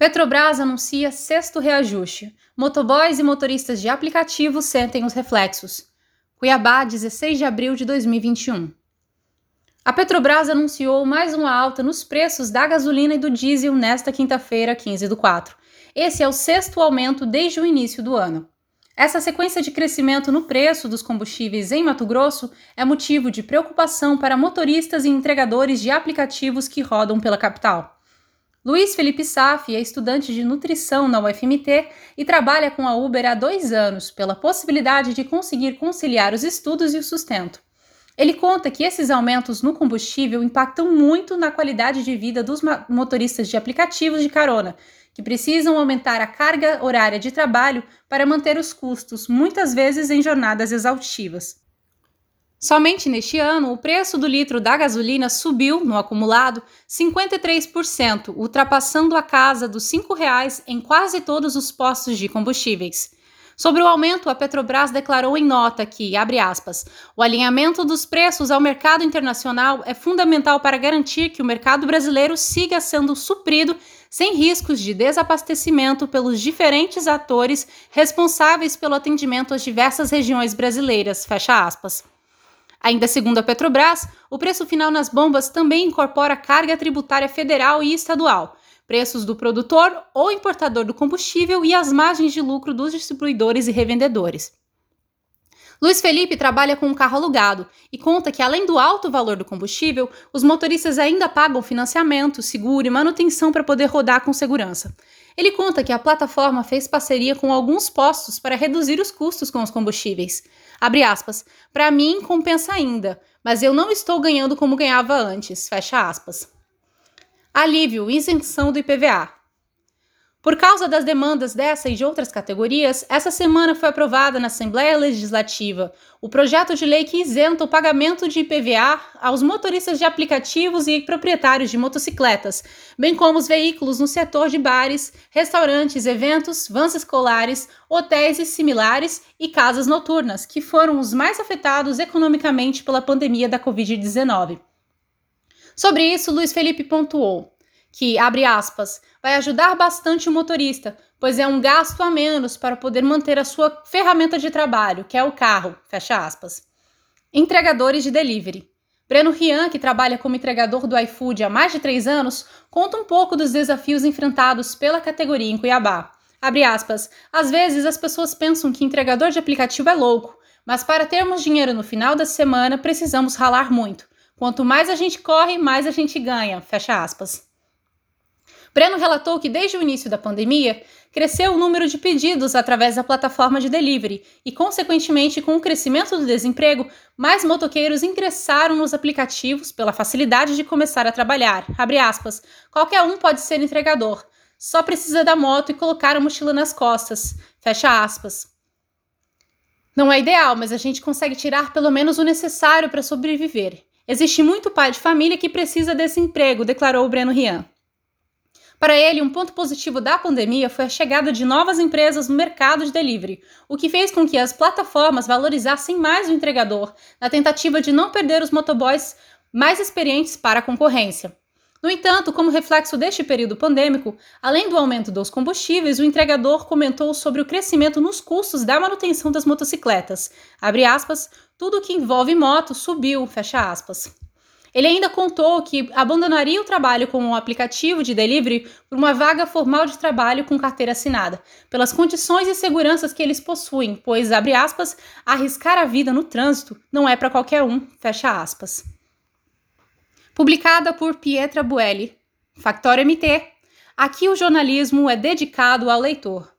Petrobras anuncia sexto reajuste. Motoboys e motoristas de aplicativos sentem os reflexos. Cuiabá, 16 de abril de 2021. A Petrobras anunciou mais uma alta nos preços da gasolina e do diesel nesta quinta-feira, 15 do 4. Esse é o sexto aumento desde o início do ano. Essa sequência de crescimento no preço dos combustíveis em Mato Grosso é motivo de preocupação para motoristas e entregadores de aplicativos que rodam pela capital. Luiz Felipe Saf é estudante de nutrição na UFMT e trabalha com a Uber há dois anos pela possibilidade de conseguir conciliar os estudos e o sustento. Ele conta que esses aumentos no combustível impactam muito na qualidade de vida dos motoristas de aplicativos de carona, que precisam aumentar a carga horária de trabalho para manter os custos, muitas vezes em jornadas exaustivas. Somente neste ano, o preço do litro da gasolina subiu, no acumulado, 53%, ultrapassando a casa dos R$ 5,00 em quase todos os postos de combustíveis. Sobre o aumento, a Petrobras declarou em nota que, abre aspas, o alinhamento dos preços ao mercado internacional é fundamental para garantir que o mercado brasileiro siga sendo suprido sem riscos de desabastecimento pelos diferentes atores responsáveis pelo atendimento às diversas regiões brasileiras, fecha aspas. Ainda segundo a Petrobras, o preço final nas bombas também incorpora carga tributária federal e estadual, preços do produtor ou importador do combustível e as margens de lucro dos distribuidores e revendedores. Luiz Felipe trabalha com um carro alugado e conta que, além do alto valor do combustível, os motoristas ainda pagam financiamento, seguro e manutenção para poder rodar com segurança. Ele conta que a plataforma fez parceria com alguns postos para reduzir os custos com os combustíveis. Abre aspas. Para mim, compensa ainda, mas eu não estou ganhando como ganhava antes. Fecha aspas. Alívio, isenção do IPVA. Por causa das demandas dessa e de outras categorias, essa semana foi aprovada na Assembleia Legislativa o projeto de lei que isenta o pagamento de IPVA aos motoristas de aplicativos e proprietários de motocicletas, bem como os veículos no setor de bares, restaurantes, eventos, vans escolares, hotéis e similares e casas noturnas, que foram os mais afetados economicamente pela pandemia da Covid-19. Sobre isso, Luiz Felipe pontuou que, abre aspas, vai ajudar bastante o motorista, pois é um gasto a menos para poder manter a sua ferramenta de trabalho, que é o carro, fecha aspas. Entregadores de delivery. Breno Rian, que trabalha como entregador do iFood há mais de três anos, conta um pouco dos desafios enfrentados pela categoria em Cuiabá. Abre aspas, às vezes as pessoas pensam que entregador de aplicativo é louco, mas para termos dinheiro no final da semana precisamos ralar muito. Quanto mais a gente corre, mais a gente ganha, fecha aspas. Breno relatou que desde o início da pandemia cresceu o número de pedidos através da plataforma de delivery e, consequentemente, com o crescimento do desemprego, mais motoqueiros ingressaram nos aplicativos pela facilidade de começar a trabalhar. Aspas, qualquer um pode ser entregador, só precisa da moto e colocar a mochila nas costas. Fecha aspas. Não é ideal, mas a gente consegue tirar pelo menos o necessário para sobreviver. Existe muito pai de família que precisa desse emprego, declarou o Breno Rian. Para ele, um ponto positivo da pandemia foi a chegada de novas empresas no mercado de delivery, o que fez com que as plataformas valorizassem mais o entregador, na tentativa de não perder os motoboys mais experientes para a concorrência. No entanto, como reflexo deste período pandêmico, além do aumento dos combustíveis, o entregador comentou sobre o crescimento nos custos da manutenção das motocicletas. Abre aspas, tudo que envolve moto subiu, fecha aspas. Ele ainda contou que abandonaria o trabalho com um aplicativo de delivery por uma vaga formal de trabalho com carteira assinada, pelas condições e seguranças que eles possuem, pois, abre aspas, arriscar a vida no trânsito não é para qualquer um, fecha aspas. Publicada por Pietra Buelli, Factório MT. Aqui o jornalismo é dedicado ao leitor.